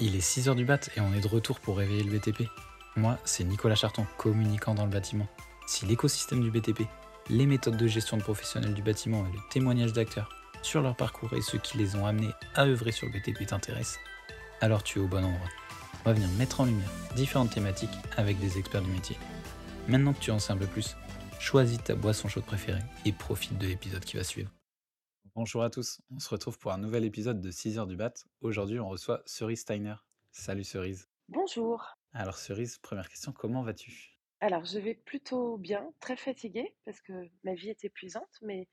Il est 6h du bat et on est de retour pour réveiller le BTP. Moi, c'est Nicolas Charton, communicant dans le bâtiment. Si l'écosystème du BTP, les méthodes de gestion de professionnels du bâtiment et le témoignage d'acteurs sur leur parcours et ceux qui les ont amenés à œuvrer sur le BTP t'intéressent, alors tu es au bon endroit. On va venir mettre en lumière différentes thématiques avec des experts du métier. Maintenant que tu en sais un peu plus, choisis ta boisson chaude préférée et profite de l'épisode qui va suivre. Bonjour à tous, on se retrouve pour un nouvel épisode de 6 heures du bat. Aujourd'hui, on reçoit Cerise Steiner. Salut Cerise. Bonjour. Alors Cerise, première question, comment vas-tu? Alors, je vais plutôt bien, très fatiguée parce que ma vie est épuisante, mais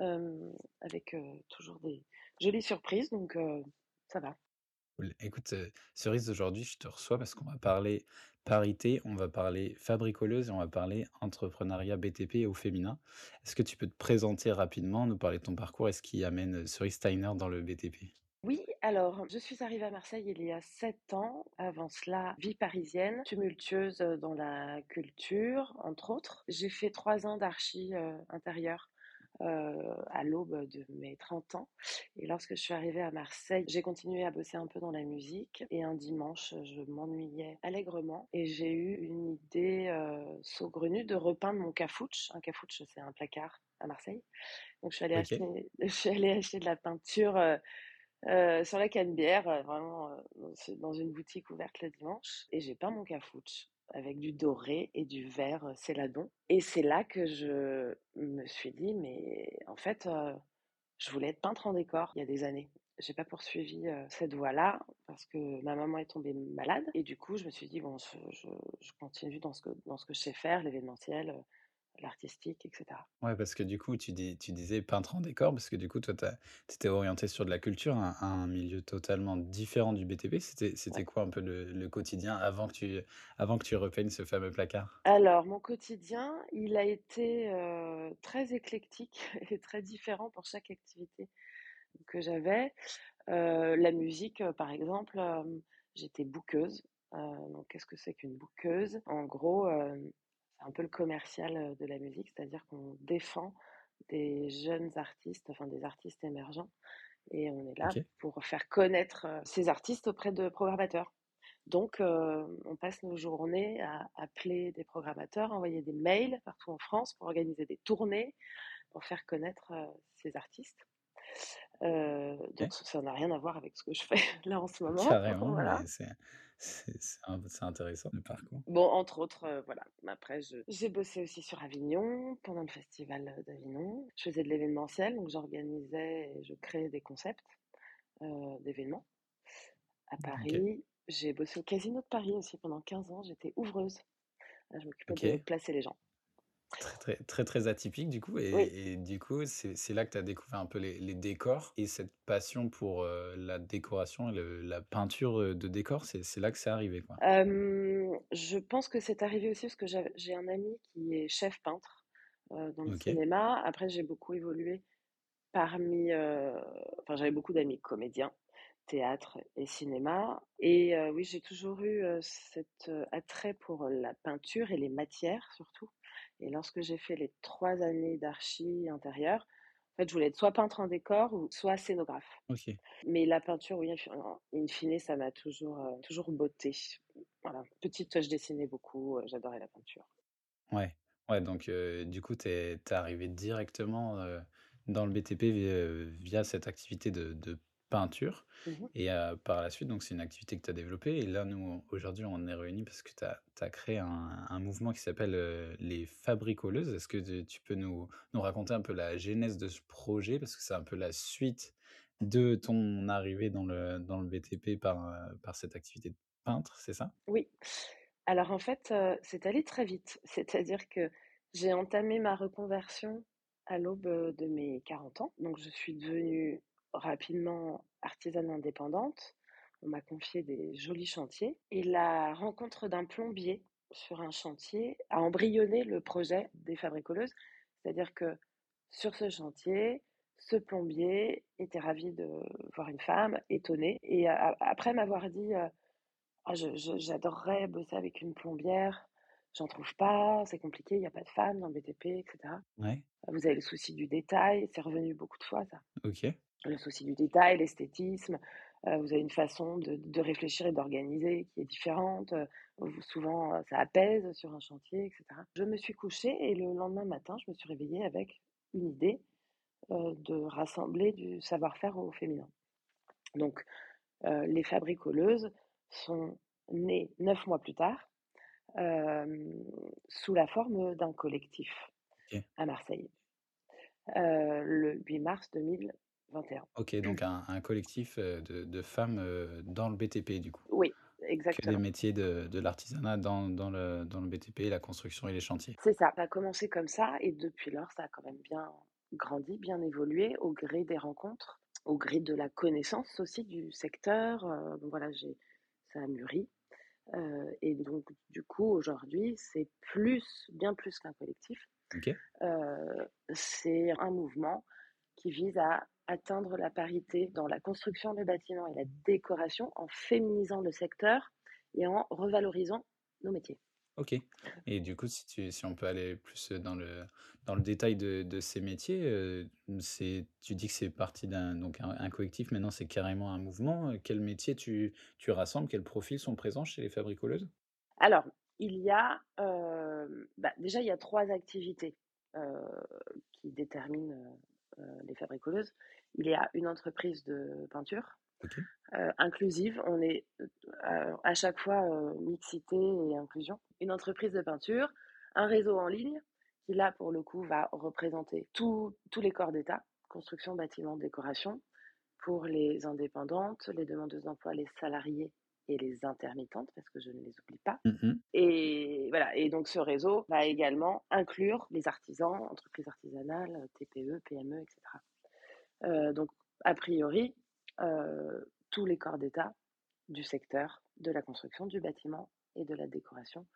euh, avec euh, toujours des jolies surprises, donc euh, ça va. Écoute, Cerise, aujourd'hui, je te reçois parce qu'on va parler parité, on va parler fabricoleuse et on va parler entrepreneuriat BTP au féminin. Est-ce que tu peux te présenter rapidement, nous parler de ton parcours et ce qui amène Cerise Steiner dans le BTP Oui, alors, je suis arrivée à Marseille il y a sept ans. Avant cela, vie parisienne, tumultueuse dans la culture, entre autres. J'ai fait trois ans d'archi euh, intérieur à l'aube de mes 30 ans. Et lorsque je suis arrivée à Marseille, j'ai continué à bosser un peu dans la musique. Et un dimanche, je m'ennuyais allègrement et j'ai eu une idée euh, saugrenue de repeindre mon cafouche. Un cafouche, c'est un placard à Marseille. Donc je suis allée, acheter, je suis allée acheter de la peinture euh, euh, sur la Canebière, euh, vraiment euh, dans une boutique ouverte le dimanche. Et j'ai peint mon cafouche avec du doré et du vert céladon. Et c'est là que je me suis dit, mais en fait, je voulais être peintre en décor il y a des années. J'ai pas poursuivi cette voie-là parce que ma maman est tombée malade et du coup je me suis dit bon je, continue dans ce que dans ce que je sais faire, l'événementiel, l'artistique, etc. Ouais, parce que du coup, tu, dis, tu disais peintre en décor, parce que du coup, toi, tu étais orienté sur de la culture, un, un milieu totalement différent du BTP. C'était, Ouais. quoi un peu le, le quotidien avant que, tu, avant que tu repeignes ce fameux placard? Alors mon quotidien, il a été euh, très éclectique et très différent pour chaque activité que j'avais. Euh, la musique, euh, par exemple, euh, j'étais bouqueuse. Donc, qu'est-ce que c'est qu'une bouqueuse? En gros, c'est un peu le commercial euh, de la musique, c'est-à-dire qu'on défend des jeunes artistes, enfin des artistes émergents, et on est là pour faire connaître euh, ces artistes auprès de programmateurs. Donc, euh, on passe nos journées à appeler des programmateurs, envoyer des mails partout en France pour organiser des tournées, pour faire connaître euh, ces artistes. Euh, donc ça ça n'a rien à voir avec ce que je fais là en ce moment. Carrément, Voilà. c'est, intéressant le parcours. Bon, entre autres, euh, voilà. Après, j'ai bossé aussi sur Avignon, pendant le festival d'Avignon. Je faisais de l'événementiel, donc j'organisais et je créais des concepts euh, d'événements. À. Paris, j'ai bossé au Casino de Paris aussi pendant 15 ans. J'étais ouvreuse. Je m'occupais de placer les gens. Très, très, très, très atypique du coup. Et, Oui, et du coup, c'est c'est là que tu as découvert un peu les, les décors et cette passion pour euh, la décoration et le- la peinture euh, de décors. C'est c'est là que c'est arrivé, quoi. Euh, je pense que c'est arrivé aussi parce que j'ai un ami qui est chef peintre euh, dans le Ok. cinéma. Après, j'ai beaucoup évolué parmi... euh, Enfin, j'avais beaucoup d'amis comédiens, théâtre et cinéma. Et euh, oui, j'ai toujours eu euh, cet attrait pour la peinture et les matières surtout. Et lorsque j'ai fait les trois années d'archi intérieur, en fait, je voulais être soit peintre en décor ou soit scénographe. Ok. Mais la peinture, oui, in in fine, ça m'a toujours, euh, toujours botté. Voilà. Petite, je dessinais beaucoup, j'adorais la peinture. Ouais, ouais, donc du coup, tu es, arrivé directement dans le BTP via, via cette activité de, de peinture. Mhm. Et euh, par la suite, donc c'est une activité que tu as développée. Et là, nous, aujourd'hui, on est réunis parce que tu as, créé un, un mouvement qui s'appelle euh, les Fabricoleuses. Est-ce que tu, tu peux nous, nous raconter un peu la genèse de ce projet? Parce que c'est un peu la suite de ton arrivée dans le, dans le BTP par, euh, par cette activité de peintre, c'est ça? Oui. Alors en fait, c'est allé très vite. C'est-à-dire que j'ai entamé ma reconversion à l'aube de mes 40 ans. Donc je suis devenue rapidement artisane indépendante. On m'a confié des jolis chantiers. Et la rencontre d'un plombier sur un chantier a embryonné le projet des fabricoleuses. C'est-à-dire que sur ce chantier, ce plombier était ravi de voir une femme, étonné. Et après m'avoir dit, euh, ah, j'adorerais bosser avec une plombière, j'en trouve pas, c'est compliqué, il n'y a pas de femmes dans le BTP, etc. Ouais, Vous avez le souci du détail, c'est revenu beaucoup de fois ça. ok. Le souci du détail, l'esthétisme, vous avez une façon de de réfléchir et d'organiser qui est différente, souvent, ça apaise sur un chantier et cetera. Je me suis couchée et le lendemain matin, je me suis réveillée avec une idée, de rassembler du savoir-faire au féminin. Donc, les fabricoleuses sont nées 9 mois plus tard, sous la forme d'un collectif à Marseille, le 8 mars 2021. OK, donc un un collectif, heu, de de femmes, heu, dans le BTP du coup? Oui, Que des exactement. métiers de de l'artisanat dans dans le dans le BTP, la construction et les chantiers? C'est ça, ça a commencé comme ça et depuis lors, ça a quand même bien grandi, bien évolué au gré des rencontres, au gré de la connaissance aussi du secteur, donc voilà, j'ai ça a mûri, heu et donc du coup, aujourd'hui, c'est plus, bien plus qu'un collectif, OK. heu, c'est un mouvement qui vise à atteindre la parité dans la construction de bâtiments et la décoration en féminisant le secteur et en revalorisant nos métiers. OK et du coup, si tu si on peut aller plus, dans le dans le détail de de ces métiers, c'est tu dis que c'est parti d'un donc un un collectif, maintenant c'est carrément un mouvement, quels métiers tu tu rassembles? Quels profils sont présents chez les fabricoleuses? Alors, il y a, hem, bah, déjà, il y a 3 activités, heu, qui déterminent, les fabricoleuses. Il y a une entreprise de peinture, heu, inclusive. On est, heu, à à chaque fois, heu, mixité et inclusion. Une entreprise de peinture, un réseau en ligne qui là, pour le coup, va représenter tous tous les corps d'état, construction, bâtiment, décoration, pour les indépendantes, les demandeuses d'emploi, les salariées et les intermittentes, parce que je ne les oublie pas. Mmh mh. Et voilà et donc ce réseau va également inclure les artisans, entreprises artisanales, TPE, PME et cetera. Heu, donc a priori, heu, tous les corps d'état du secteur de la construction, du bâtiment et de la décoration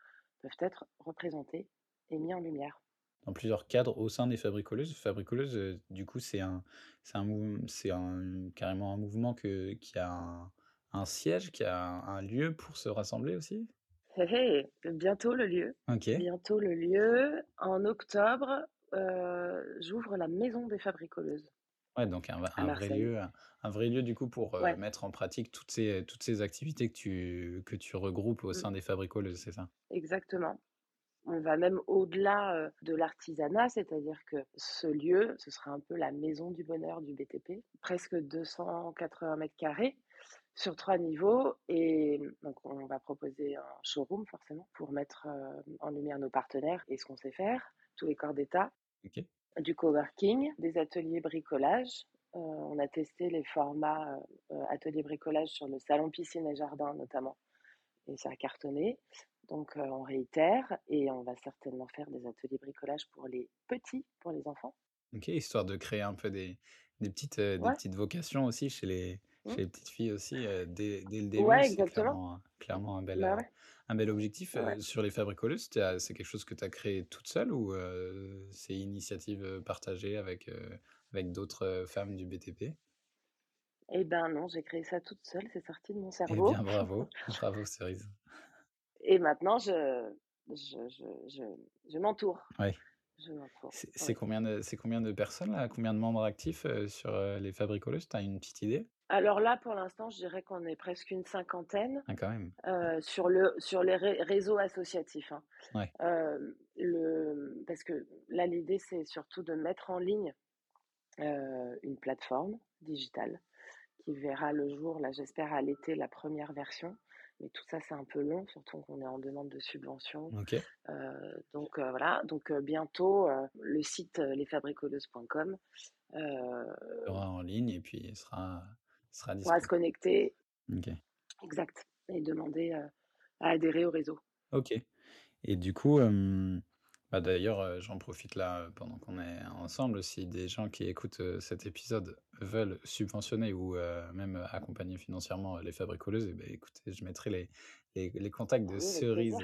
peuvent être représentés et mis en lumière. Dans plusieurs cadres au sein des fabricoleuses. Fabricoleuses, heu, du coup, c'est un c'est un mouv c'est un carrément un mouvement que qui a un un siège, qui a un un lieu pour se rassembler aussi? Hé hé! Bientôt le lieu, bientôt le lieu. En octobre, j'ouvre la maison des fabricoleuses Ouais, donc un v à un vrai Marseille. lieu, un un vrai lieu du coup pour, Ouais. mettre en pratique toutes ces toutes ces activités que tu que tu regroupes au Mmh. sein des fabricoleuses, c'est ça? Exactement. On va même au-delà, heu, de l'artisanat, c'est-à-dire que ce lieu, ce sera un peu la maison du bonheur du BTP. Presque 280 mètres carrés sur 3 niveaux et donc on va proposer un showroom forcément pour mettre, heu, en lumière nos partenaires et ce qu'on sait faire, tous les corps d'état. OK. Du coworking, des ateliers bricolage, heu, on a testé les formats, heu heu, atelier bricolage sur le salon piscine et jardin notamment et ça a cartonné. Donc, on réitère et on va certainement faire des ateliers bricolage pour les petits, pour les enfants. OK, histoire de créer un peu des des petites, heu, des Ouais. petites vocations aussi chez les Mmh. chez les petites filles aussi, dès dès le début, Ouais, exactement. clairement clairement un bel, Bah, ouais. Un bel objectif, Ouais. sur les fabricoleuses, c'est quelque chose que tu as créé toute seule ou, heu, c'est initiative, heu, partagée avec, heu, avec d'autres, heu, femmes du BTP? Et ben, non, j'ai créé ça toute seule, c'est sorti de mon Eh cerveau bien bravo, bravo cerise. et maintenant je je je je je m'entoure, Ouais. C'est combien de combien de personnes là? Combien de membres actifs, sur, les fabricoleuses? Tu as une petite idée? Alors là, pour l'instant, je dirais qu'on est presque une cinquantaine, Ah quand même. heu, sur le sur les ré réseaux associatifs, hein. Ouais. Hem, le parce que là, l'idée, c'est surtout de mettre en ligne, heu, une plateforme digitale qui verra le jour, là, j'espère à l'été, la première version. Mais tout ça, c'est un peu long, surtout qu'on est en demande de. Heu, donc voilà, donc bientôt, le site, lesfabricoleuses.com, Sera en ligne et puis il sera sera pourra se dispo. connecter exact et demander, à adhérer au réseau. OK et du coup, bah, d'ailleurs, j'en profite là, pendant qu'on est ensemble, si des gens qui écoutent, cet épisode veulent subventionner ou, même accompagner financièrement, les fabricoleuses et beh, écoutez, je mettrai les les les contacts de Oui, avec plaisir. Cerise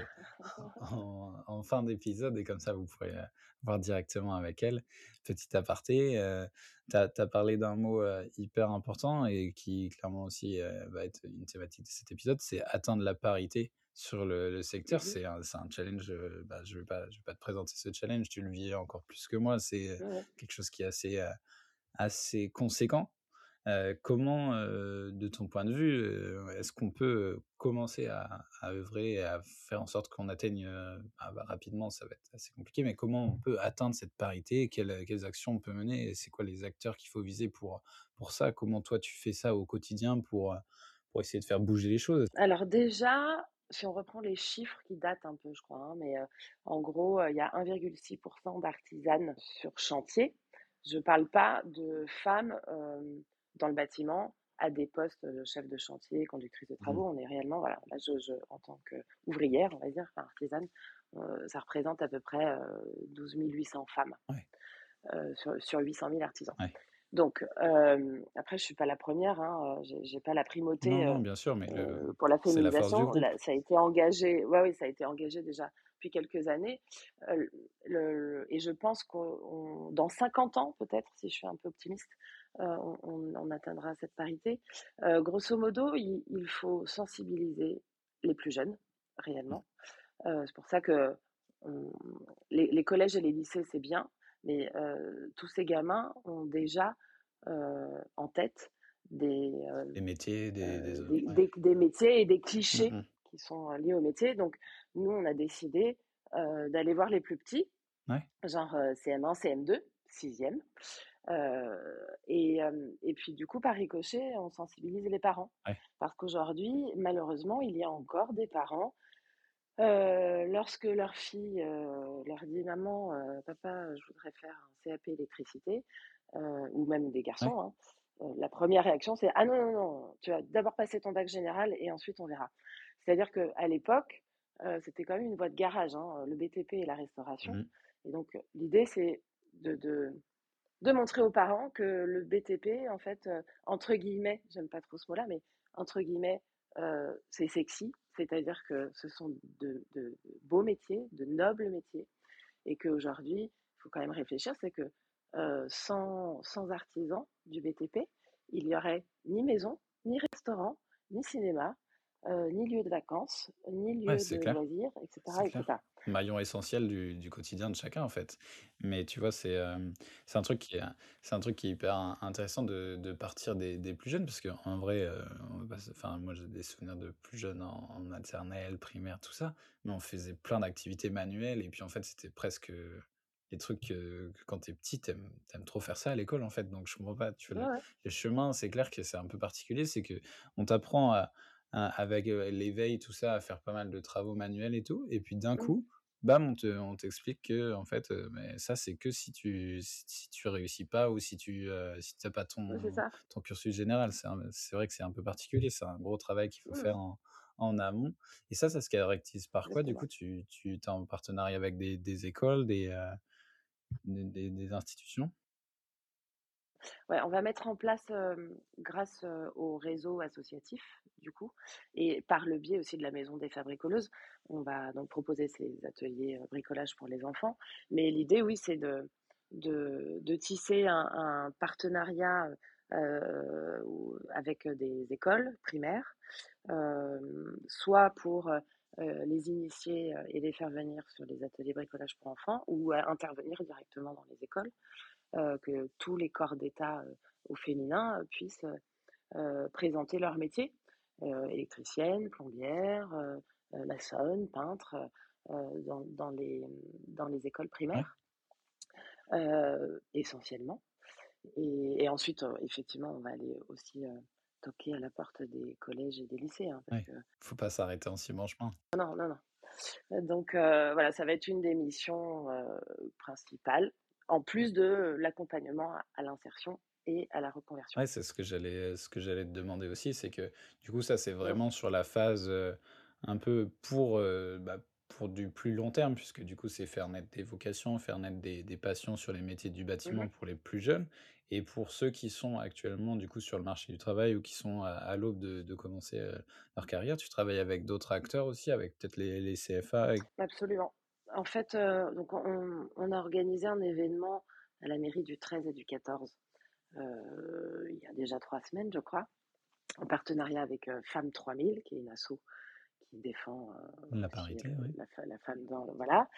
en en fin d'épisode et comme ça vous pourrez, heu, voir directement avec elle. Petit aparté, heu, tu as parlé d'un mot, heu, hyper important et qui clairement aussi, heu, va être une thématique de cet épisode, c'est atteindre la parité sur le le secteur. Mmh. C'est un challenge, bah, je vais pas je vais pas te présenter ce challenge, tu le vis encore plus que moi. C'est, quelque chose qui est assez, assez conséquent. comment, de ton point de vue, est-ce qu'on peut commencer à œuvrer et à faire en sorte qu'on atteigne, ah bah, rapidement, ça va être assez compliqué, mais comment on peut atteindre cette parité? Quelles, actions on peut mener? C'est quoi les acteurs qu'il faut viser pour, pour ça? Comment toi tu fais ça au quotidien pour, pour essayer de faire bouger les choses? Alors déjà, si on reprend les chiffres qui datent un peu, je crois, hein, mais en gros, il y a 1,6 d'artisanes sur chantier. Je ne parle pas de femmes dans le bâtiment à des postes de chef de chantier, conductrice de travaux. Mmh. On est réellement, voilà, là, je, en tant qu'ouvrière, on va dire, enfin, artisane, ça représente à peu près 12 800 femmes sur, sur, 800 000 artisans. Donc, après, je suis pas la première, hein, j'ai pas la primauté non, non, bien sûr, mais pour la féminisation. ça a été engagé, ouais, oui, ça a été engagé déjà depuis quelques années. Le, et je pense que dans 50 ans, peut-être, si je suis un peu optimiste, on, on, atteindra cette parité. grosso modo, il, il, faut sensibiliser les plus jeunes, réellement. c'est pour ça que les, les, collèges et les lycées, c'est bien, mais tous ces gamins ont déjà en tête des, métiers, des, des, des, métiers et des clichés mmh qui sont liés au métier. Donc, nous, on a décidé d'aller voir les plus petits, genre CM1, CM2, 6e. Et, et, puis du coup, par ricochet, on sensibilise les parents. Parce qu'aujourd'hui, malheureusement, il y a encore des parents lorsque leur fille leur dit maman, papa, je voudrais faire un CAP électricité, ou même des garçons, hein, la première réaction c'est ah non non non, tu vas d'abord passer ton bac général et ensuite on verra. C'est-à-dire que à l'époque, c'était quand même une voie de garage, hein, le BTP et la restauration. Mmh. Et donc l'idée c'est de, de, de montrer aux parents que le BTP, en fait, entre guillemets, j'aime pas trop ce mot-là, mais entre guillemets, c'est sexy, c'est-à-dire que ce sont de, beaux métiers, de nobles métiers, et qu'aujourd'hui, il faut quand même réfléchir, c'est que sans, sans artisans du BTP, il n'y aurait ni maison, ni restaurant, ni cinéma, ni lieu de vacances, ni lieu de loisirs, etc maillon essentiel du, du, quotidien de chacun en fait. Mais tu vois, c'est euh, c'est un truc qui est c'est un truc qui est hyper intéressant de, de partir des, des, plus jeunes parce qu'en vrai, euh, enfin moi j'ai des souvenirs de plus jeunes en, maternelle, primaire, tout ça, mais on faisait plein d'activités manuelles et puis en fait c'était presque des trucs que, quand t'es petit, t'aimes aimes trop faire ça à l'école en fait. Donc je comprends pas. Tu vois, le, chemin, c'est clair que c'est un peu particulier, c'est que on t'apprend à avec l'éveil, tout ça, à faire pas mal de travaux manuels et tout. Et puis d'un mmh. coup, bam, on, te, on t'explique que en fait, mais ça c'est que si tu si tu réussis pas ou si tu si t'as pas ton ton cursus général. C'est, c'est vrai que c'est un peu particulier. C'est un gros travail qu'il faut mmh. faire en, en amont. Et ça, ça se caractérise par quoi Du coup, tu, tu es en partenariat avec des, des écoles, des, des, des institutions? Ouais, on va mettre en place, grâce au réseau associatif, du coup, et par le biais aussi de la Maison des Fabricoleuses, on va donc proposer ces ateliers bricolage pour les enfants. Mais l'idée, oui, c'est de, de, tisser un, partenariat avec des écoles primaires, soit pour les initier et les faire venir sur les ateliers bricolage pour enfants, ou intervenir directement dans les écoles. Euh, que tous les corps d'État euh, au féminin euh, puissent présenter leur métier. Électricienne, plombière, maçonne, peintre, dans, dans, les, dans les écoles primaires, essentiellement. Et, et ensuite, effectivement, on va aller aussi toquer à la porte des collèges et des lycées. Hein, parce que... Faut pas s'arrêter en si chemin. Non, non, non. Donc voilà, ça va être une des missions principales en plus de l'accompagnement à l'insertion et à la reconversion. Ouais, c'est ce que j'allais ce que j'allais te demander aussi, c'est que du coup ça c'est vraiment sur la phase un peu pour bah, pour du plus long terme puisque du coup c'est faire naître des vocations, faire naître des, des passions sur les métiers du bâtiment mmh pour les plus jeunes. Et pour ceux qui sont actuellement du coup sur le marché du travail ou qui sont à, l'aube de, de, commencer leur carrière, tu travailles avec d'autres acteurs aussi, avec peut-être les, les CFA. Absolument. En fait, euh, donc on, a organisé un événement à la mairie du 13 et du 14 euh, il y a déjà trois semaines, je crois, en partenariat avec euh, Femmes 3000, qui est une asso qui défend la parité, la, femme dans voilà.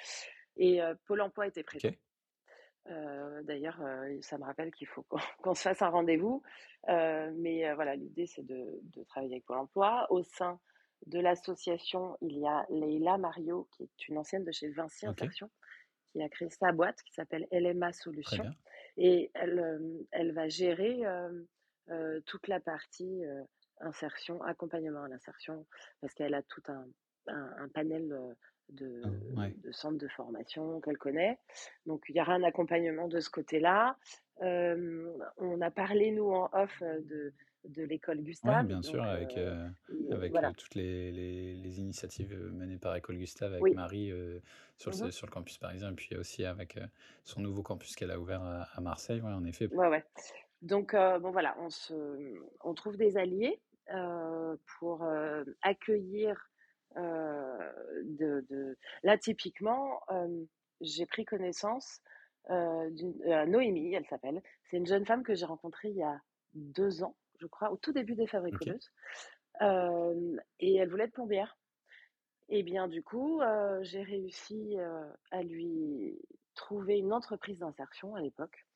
Et Pôle Emploi était présent. D'ailleurs, ça me rappelle qu'il faut qu'on se fasse un rendez-vous. Mais voilà, l'idée, c'est de de travailler avec Pôle emploi. Au sein de l'association, il y a Leila Mario, qui est une ancienne de chez Vinci Insertion, qui a créé sa boîte qui s'appelle LMA Solutions. Et elle, hem, elle va gérer, hem, heu, toute la partie, insertion, accompagnement à l'insertion, parce qu'elle a tout un un un panel, Hein, de ouais. de centres de formation qu'elle connaît. Donc il y aura un accompagnement de ce côté-là. On a parlé nous en off, de de l'école Gustave, bien sûr, avec, heu, et avec, voilà. toutes les les les initiatives, menées par École Gustave avec Oui. Marie, sur le Mmh sur le campus parisien et puis aussi avec, son nouveau campus qu'elle a ouvert à à Marseille, ouais, en effet. Ouais, ouais. Donc bon voilà, on se on trouve des alliés, pour, accueillir, de de là typiquement, j'ai pris connaissance, d'une Noémie, elle s'appelle. C'est une jeune femme que j'ai rencontrée il y a 2 ans, je crois, au tout début des. Fabricoleuses, hem et elle voulait être plombière et bien du coup, heu, j'ai réussi, heu, à lui trouver une entreprise d'insertion à l'époque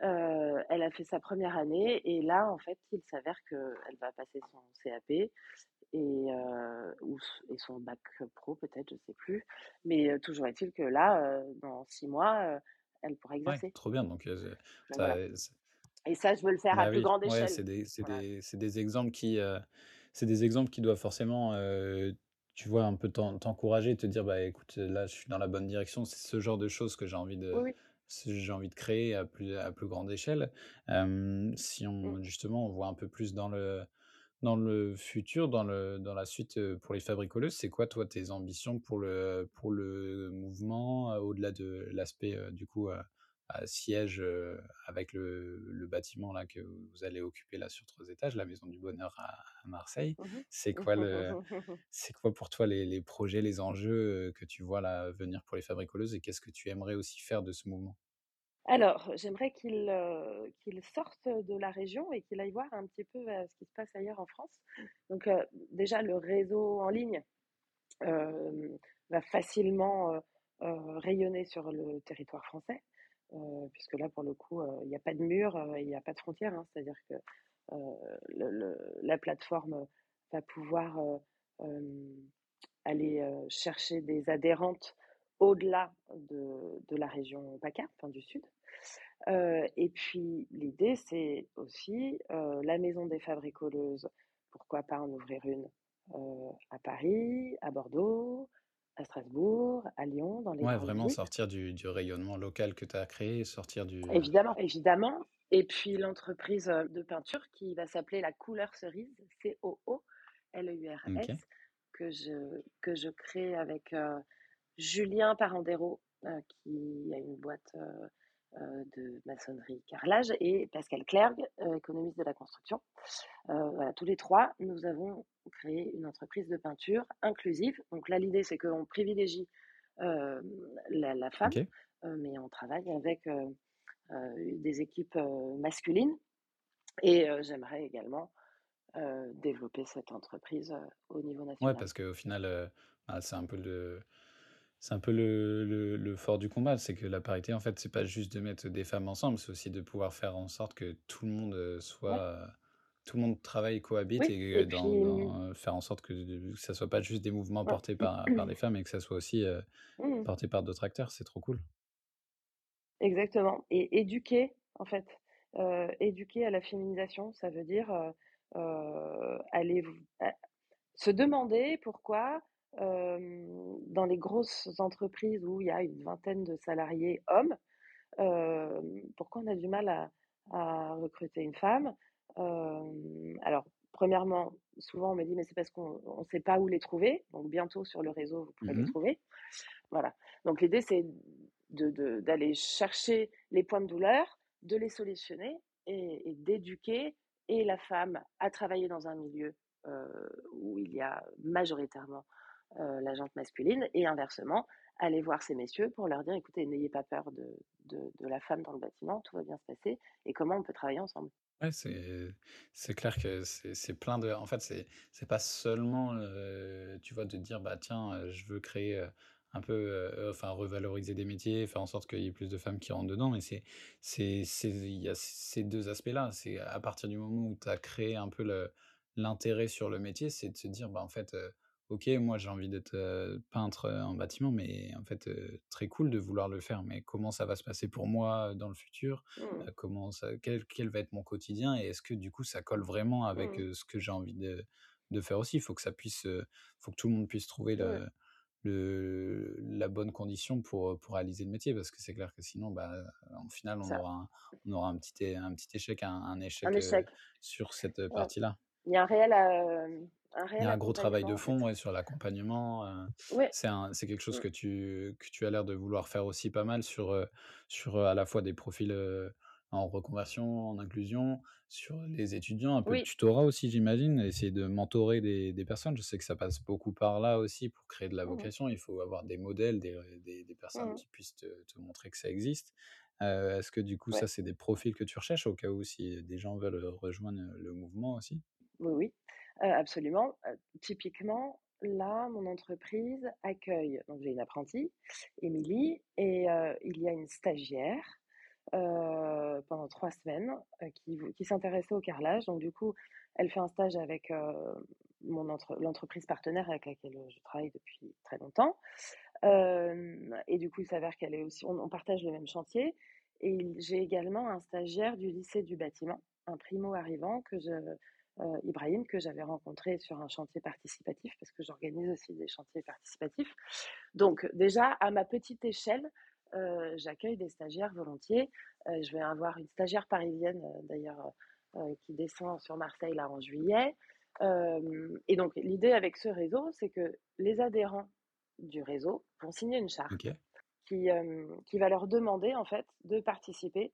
elle a fait sa première année et là, en fait, il s'avère qu'elle va passer son CAP et ou et son bac pro peut-être, je sais plus. Mais toujours est-il que là, dans 6 mois, elle pourra Ouais, exercer. trop bien donc voilà as et ça, je veux le faire à Bah plus grande ouais, échelle. c'est des c'est Voilà. des exemples qui, heu, c'est des exemples qui doivent forcément, heu, tu vois, un peu t'en t'encourager, te dire: «Bah, écoute, là, je suis dans la bonne direction». C'est ce genre de choses que j'ai envie de oui. j'ai envie de créer à plus à plus grande échelle. Si Mmh. on justement, on voit un peu plus dans le dans le futur, dans le dans la suite, pour les fabricoleuses, c'est quoi, toi, tes ambitions pour le pour le mouvement, au-delà de l'aspect, du coup, siège, avec le le bâtiment là que vous allez occuper là sur 3 étages, la Maison du Bonheur à à Marseille. Mmh C'est quoi le mh. c'est quoi pour toi les les projets, les enjeux, que tu vois là venir pour les fabricoleuses et qu'est-ce que tu aimerais aussi faire de ce mouvement? Alors, j'aimerais qu'il, qu'il sorte de la région et qu'il aille voir un petit peu, ce qui se passe ailleurs en France. Donc déjà le réseau en ligne, va facilement, rayonner sur le territoire français, puisque là, pour le coup, il y a pas de mur, il y a pas de frontières, hein. C'est-à-dire que, la plateforme, va pouvoir, aller, chercher des adhérentes au-delà de la région PACA, enfin du sud. Et puis l'idée, c'est aussi, la maison des fabricoleuses, pourquoi pas en ouvrir une, à Paris, à Bordeaux, à Strasbourg, à Lyon, dans les Ouais, vraiment villes. sortir du du rayonnement local que tu as créé, sortir du, Évidemment, évidemment et puis l'entreprise, heu, de peinture qui va s'appeler La Couleur Cerise. C-O-O-L-E-U-R-S, que je que je crée avec, heu, Julien Parandero, heu, qui a une boîte, de maçonnerie carrelage et Pascal Clergue, heu, économiste de la construction. Voilà, tous les 3, nous avons créé une entreprise de peinture inclusive. Donc là, l'idée, c'est qu'on privilégie, la la femme, mais on travaille avec, des équipes, masculines et j'aimerais également, développer cette entreprise, au niveau national. parce qu'au final, bah, c'est un peu le c'est un peu le le le fort du combat. C'est que la parité, en fait, c'est pas juste de mettre des femmes ensemble, c'est aussi de pouvoir faire en sorte que tout le monde, Ouais, soit, heu, tout le monde travaille, cohabite oui et et dans puis, dans faire en sorte que ça soit pas juste des mouvements ouais. portés par par des femmes et que ça soit aussi, Mmh porté par d'autres acteurs. C'est trop cool. Exactement et éduquer, en fait, éduquer à la féminisation, ça veut dire, heu, aller se demander pourquoi, dans les grosses entreprises où il y a une vingtaine de salariés hommes, pourquoi on a du mal à à recruter une femme? Alors premièrement, souvent on me dit: «Mais c'est parce qu'on on sait pas où les trouver», donc bientôt sur le réseau, vous pourrez les Mmh trouver. Voilà. Donc l'idée, c'est de de d'aller chercher les points de douleur, de les solutionner et et d'éduquer et la femme à travailler dans un milieu, où il y a majoritairement, heu, la masculine et inversement, aller voir ces messieurs pour leur dire: «Écoutez, n'ayez pas peur de de la femme dans le bâtiment, tout va bien se passer et comment on peut travailler ensemble». Ouais, c'est clair que c'est plein de en fait, c'est pas seulement, heu, tu vois, de dire: «Bah, tiens, heu, je veux créer, heu, un peu, enfin revaloriser des métiers, faire en sorte qu'il y ait plus de femmes qui rentrent dedans. Mais c'est c'est il y a ces 2 aspects-là. C'est à partir du moment où tu as créé un peu l'intérêt sur le métier, c'est de se dire: «Bah, en fait, OK, moi j'ai envie d'être, peintre, en bâtiment, mais en fait, très cool de vouloir le faire, mais comment ça va se passer pour moi, dans le futur? Mmh. Comment ça quel quel va être mon quotidien? Et est-ce que du coup ça colle vraiment avec, Mmh. ce que j'ai envie de de faire aussi?» il faut que ça puisse, faut que tout le monde puisse trouver Ouais. le le la bonne condition pour, réaliser le métier. Parce que c'est clair que sinon, bah, en final, on Ça. aura un on aura un petit un petit échec, un échec, sur cette Ouais. partie-là. Il y a un réel, Il y a un gros travail de en fond, fait. ouais, sur l'accompagnement, Ouais. c'est quelque chose Mmh. que tu que tu as l'air de vouloir faire aussi pas mal sur, sur, heu, à la fois des profils, en reconversion, en inclusion, sur les étudiants, un peu de tutorat aussi j'imagine? Essayer de mentorer des des personnes. Je sais que ça passe beaucoup par là aussi pour créer de la Mmh mh. vocation. Il faut avoir des modèles, des r des des Mmh personnes mh. qui puissent te te montrer que ça existe. Est-ce que du coup ça c'est des profils que tu recherches au cas où si des gens veulent, rejoindre, le mouvement aussi? Oui, oui, absolument. Heu, typiquement, là, mon entreprise accueille donc j'ai une apprentie, Émilie et il y a une stagiaire, pendant 3 semaines, qui qui s'intéressait au carrelage. Donc du coup, elle fait un stage avec, mon entre l'entreprise partenaire avec laquelle, je travaille depuis très longtemps. Et du coup, il s'avère qu'elle est aussi on partage le même chantier et j'ai également un stagiaire du lycée du bâtiment, un primo arrivant que je heu, Ibrahim, que j'avais rencontré sur un chantier participatif parce que j'organise aussi des chantiers participatifs. Donc déjà, à ma petite échelle, heu, j'accueille des stagiaires volontiers. Heu, je vais avoir une stagiaire parisienne, d'ailleurs, qui descend sur Marseille là en juillet. Et donc l'idée avec ce réseau, c'est que les adhérents du réseau vont signer une charte qui, qui va leur demander en fait de participer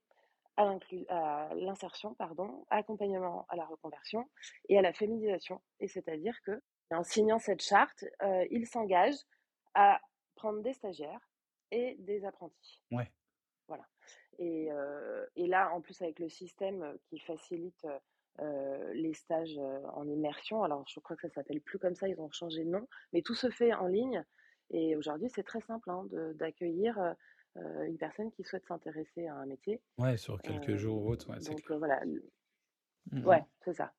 à l'insertion pardon, accompagnement à la reconversion et à la féminisation et c'est-à-dire qu'en signant cette charte, heu, ils s'engagent à prendre des stagiaires et des apprentis. Ouais. Voilà et heu et là, en plus, avec le système, qui facilite, heu, les stages, heu, en immersion, alors je crois que ça s'appelle plus comme ça, ils ont changé de nom, mais tout se fait en ligne et aujourd'hui, c'est très simple, hein, d'accueillir, heu, une personne qui souhaite s'intéresser à un métier. Ouais, sur quelques Hem, jours ou autre, ouais, donc clair. voilà, Mmh ouais, c'est ça.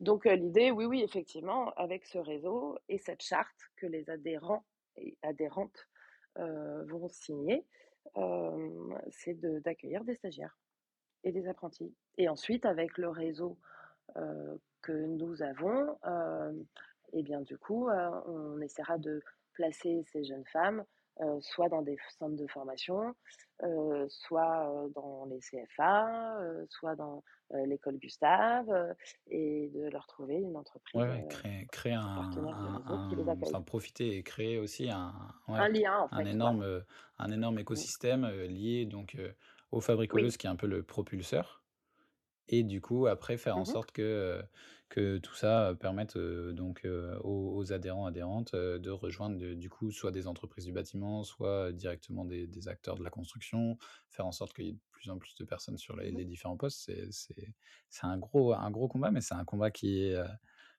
Donc l'idée, oui, oui, effectivement, avec ce réseau et cette charte que les adhérents et adhérentes, vont signer, c'est de d'accueillir des stagiaires et des apprentis et ensuite avec le réseau, que nous avons, hem et bien, du coup, on essaiera de placer ces jeunes femmes, soit dans des centres de formation, heu, soit, dans les CFA, soit dans, l'école Gustave, et de leur trouver une Ouais, entreprise, ouais, heu, créer créer un un réseau qui les un profiter et créer aussi un Un ouais, lien, en un fait, énorme, un énorme Mmh. écosystème, lié donc aux Oui. fabricoleuses qui est un peu le propulseur et du coup, après faire en Mmh mh. sorte que, que tout ça, heu, permette, heu, donc heu, aux aux adhérents, adhérentes, de rejoindre de du coup, soit des entreprises du bâtiment, soit directement des des acteurs de la construction. Faire en sorte qu'il y ait de plus en plus de personnes sur les Mmh les différents postes, c'est c'est c'est un gros un gros combat, mais c'est un combat qui est,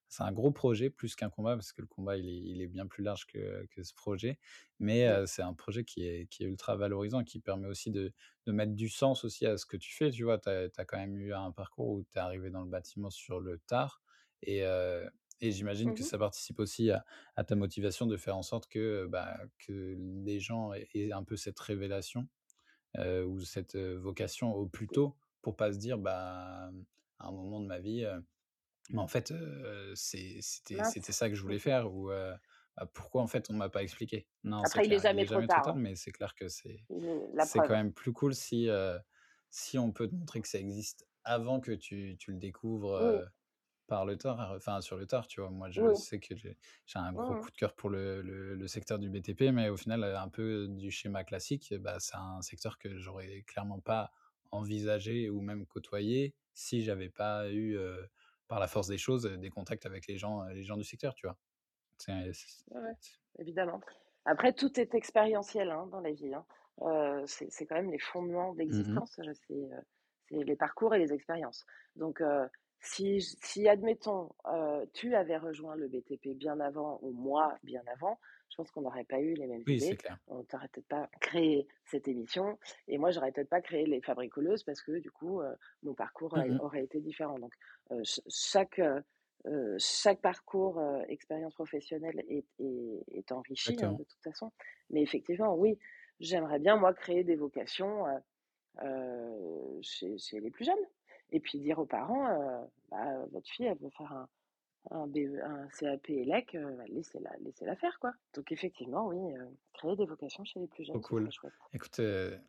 c'est un gros projet plus qu'un combat parce que le combat, il est il est bien plus large que que ce projet. Mais heu, c'est un projet qui est qui est ultra valorisant qui permet aussi de de mettre du sens aussi à ce que tu fais, tu vois? Tu as quand même eu un parcours où tu es arrivé dans le bâtiment sur le tard et j'imagine Mmh que ça participe aussi à à ta motivation de faire en sorte que, bah, que les gens aient aient un peu cette révélation, ou cette, vocation au plus tôt pour pas se dire: «Bah, à un moment de ma vie, mais en fait, c'est c'était ça que je voulais faire» ou «Bah, pourquoi en fait on m'a pas expliqué?» non, Après, il est il jamais est trop jamais trop tard, tard, hein. mais c'est clair que c'est quand même plus cool si, si on peut te montrer que ça existe avant que tu tu le découvres, Oui. Par le tard, enfin sur le tard, tu vois? Moi, je Oui. sais que j'ai j'ai un gros coup de cœur pour le le le secteur du BTP, mais au final, un peu du schéma classique, bah, c'est un secteur que j'aurais clairement pas envisagé ou même côtoyé si j'avais pas eu, par la force des choses, des contacts avec les gens, les gens du secteur, tu vois? C'est c Ouais, ouais, c évidemment. Après, tout est expérientiel, hein, dans la vie, hein. C'est c'est quand même les fondements Mmh mh. d'existence, c'est, c'est les parcours et les expériences. Donc si, si admettons, euh, tu avais rejoint le BTP bien avant ou moi bien avant, je pense qu'on n'aurait pas eu les mêmes Oui, idées. clair. On n'aurait peut-être pas créé cette émission. Et moi, j'aurais peut-être pas créé les fabricoleuses parce que du coup, euh, mon parcours Mhm. aurait été différent. Donc, euh, ch- chaque, chaque parcours, euh, expérience professionnelle est, est, est enrichi hein, de toute façon. Mais effectivement, oui, j'aimerais bien, moi, créer des vocations chez, chez les plus jeunes. Et puis dire aux parents, euh, bah, votre fille, elle veut faire un, un, BE un CAP ELEC, euh, bah, laissez-la, faire, quoi. Donc effectivement, oui, euh, créer des vocations chez les plus jeunes, cool. Écoute,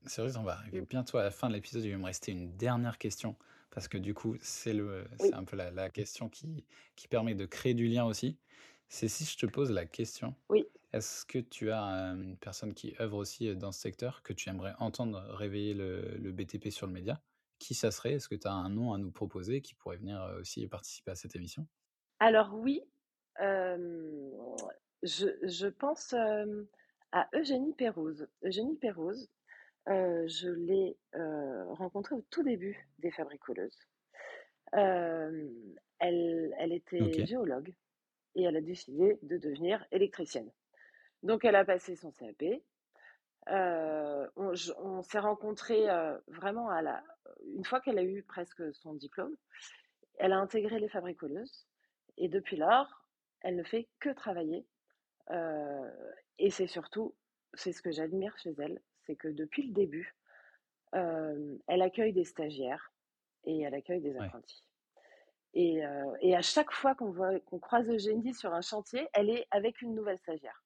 sérieux, on va arriver Mm. bientôt à la fin de l'épisode. Il va me rester une dernière question. Parce que du coup, c'est Oui, un peu la, la question qui, qui permet de créer du lien aussi. C'est si je te pose la question, oui. est-ce que tu as une personne qui œuvre aussi dans ce secteur que tu aimerais entendre réveiller le, le BTP sur le média? Qui ça serait? Est-ce que tu as un nom à nous proposer qui pourrait venir aussi participer à cette émission? Alors oui, euh, je, je pense euh, à Eugénie Pérouse. Eugénie Pérouse, euh, je l'ai rencontrée au tout début des Fabricoleuses. Elle, elle était géologue et elle a décidé de devenir électricienne. Donc elle a passé son CAP. Euh, on s'est rencontrés euh, vraiment à la, une fois qu'elle a eu presque son diplôme. Elle a intégré les fabricoleuses et depuis lors, elle ne fait que travailler. Euh, et c'est surtout, c'est ce que j'admire chez elle, c'est que depuis le début, elle accueille des stagiaires et elle accueille des Ouais. apprentis. Et, et à chaque fois qu'on qu'on croise Eugénie sur un chantier, elle est avec une nouvelle stagiaire.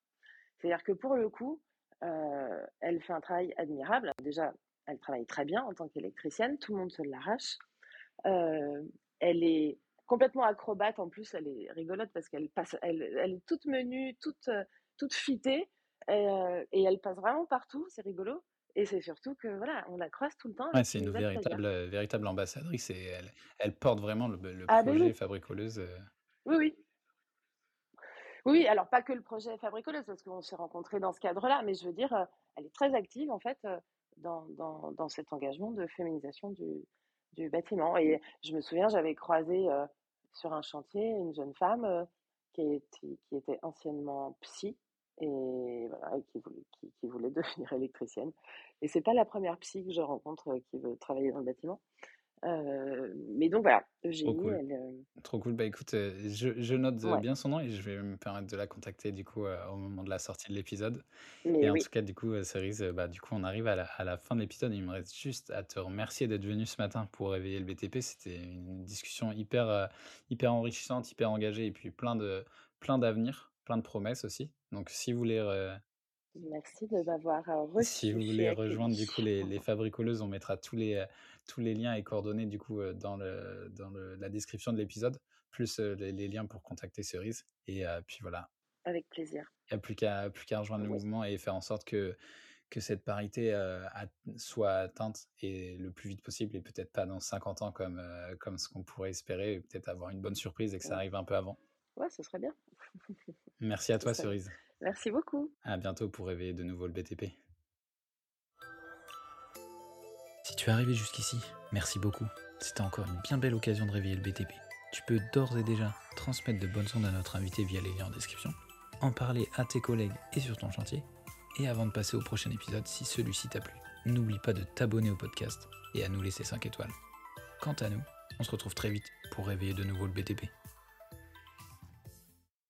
C'est-à-dire que pour le coup, euh, elle fait un travail admirable. Déjà, elle travaille très bien en tant qu'électricienne, tout le monde se l'arrache. Euh, elle est complètement acrobate, en plus, elle est rigolote parce qu'elle passe, elle, elle est toute menue, toute, toute fitée, et, euh, et elle passe vraiment partout, c'est rigolo. Et c'est surtout que voilà, on la croise tout le temps Ouais, c'est une véritable, véritable ambassadrice et elle, elle porte vraiment le, le Ah ben projet oui, Fabricoleuse. oui, oui. Oui, alors pas que le projet Fabricoleuse, parce qu'on s'est rencontrés dans ce cadre-là, mais je veux dire, euh, elle est très active en fait euh, dans, dans, dans cet engagement de féminisation du, du bâtiment. Et je me souviens, j'avais croisé euh, sur un chantier une jeune femme euh, qui, était, qui était anciennement psy et, voilà, qui, voulait, qui, qui voulait devenir électricienne. Et c'est pas la première psy que je rencontre qui veut travailler dans le bâtiment. Euh, mais donc voilà, Trop Eugénie, cool. elle. euh, Trop cool. Bah écoute, euh, je, je note ouais, bien son nom et je vais me permettre de la contacter du coup au moment de la sortie de l'épisode. Et en tout cas, du coup, Cerise, bah du coup, on arrive à la, à la fin de l'épisode. Il me reste juste à te remercier d'être venu ce matin pour réveiller le BTP. C'était une discussion hyper, hyper enrichissante, hyper engagée et puis plein de, plein d'avenir, plein de promesses aussi. Donc, si vous voulez, merci de m'avoir euh, si vous reçu voulez rejoindre du coup les, les fabricoleuses, on mettra tous les, tous les liens et coordonnées du coup dans, le, dans le, la description de l'épisode, plus les, les liens pour contacter Cerise. Et euh, puis voilà, Avec plaisir. il n'y a plus qu'à plus qu'à rejoindre le mouvement et faire en sorte que, que cette parité euh, soit atteinte et le plus vite possible et peut-être pas dans 50 ans comme, euh, comme ce qu'on pourrait espérer, et peut-être avoir une bonne surprise et que ça arrive un peu avant. ouais, ce serait bien. Merci à toi. Cerise. Merci beaucoup. À bientôt pour réveiller de nouveau le BTP. Si tu es arrivé jusqu'ici, merci beaucoup. C'était encore une bien belle occasion de réveiller le BTP. Tu peux d'ores et déjà transmettre de bonnes ondes à notre invité via les liens en description, en parler à tes collègues et sur ton chantier, et avant de passer au prochain épisode, si celui-ci t'a plu, n'oublie pas de t'abonner au podcast et à nous laisser 5 étoiles. Quant à nous, on se retrouve très vite pour réveiller de nouveau le BTP.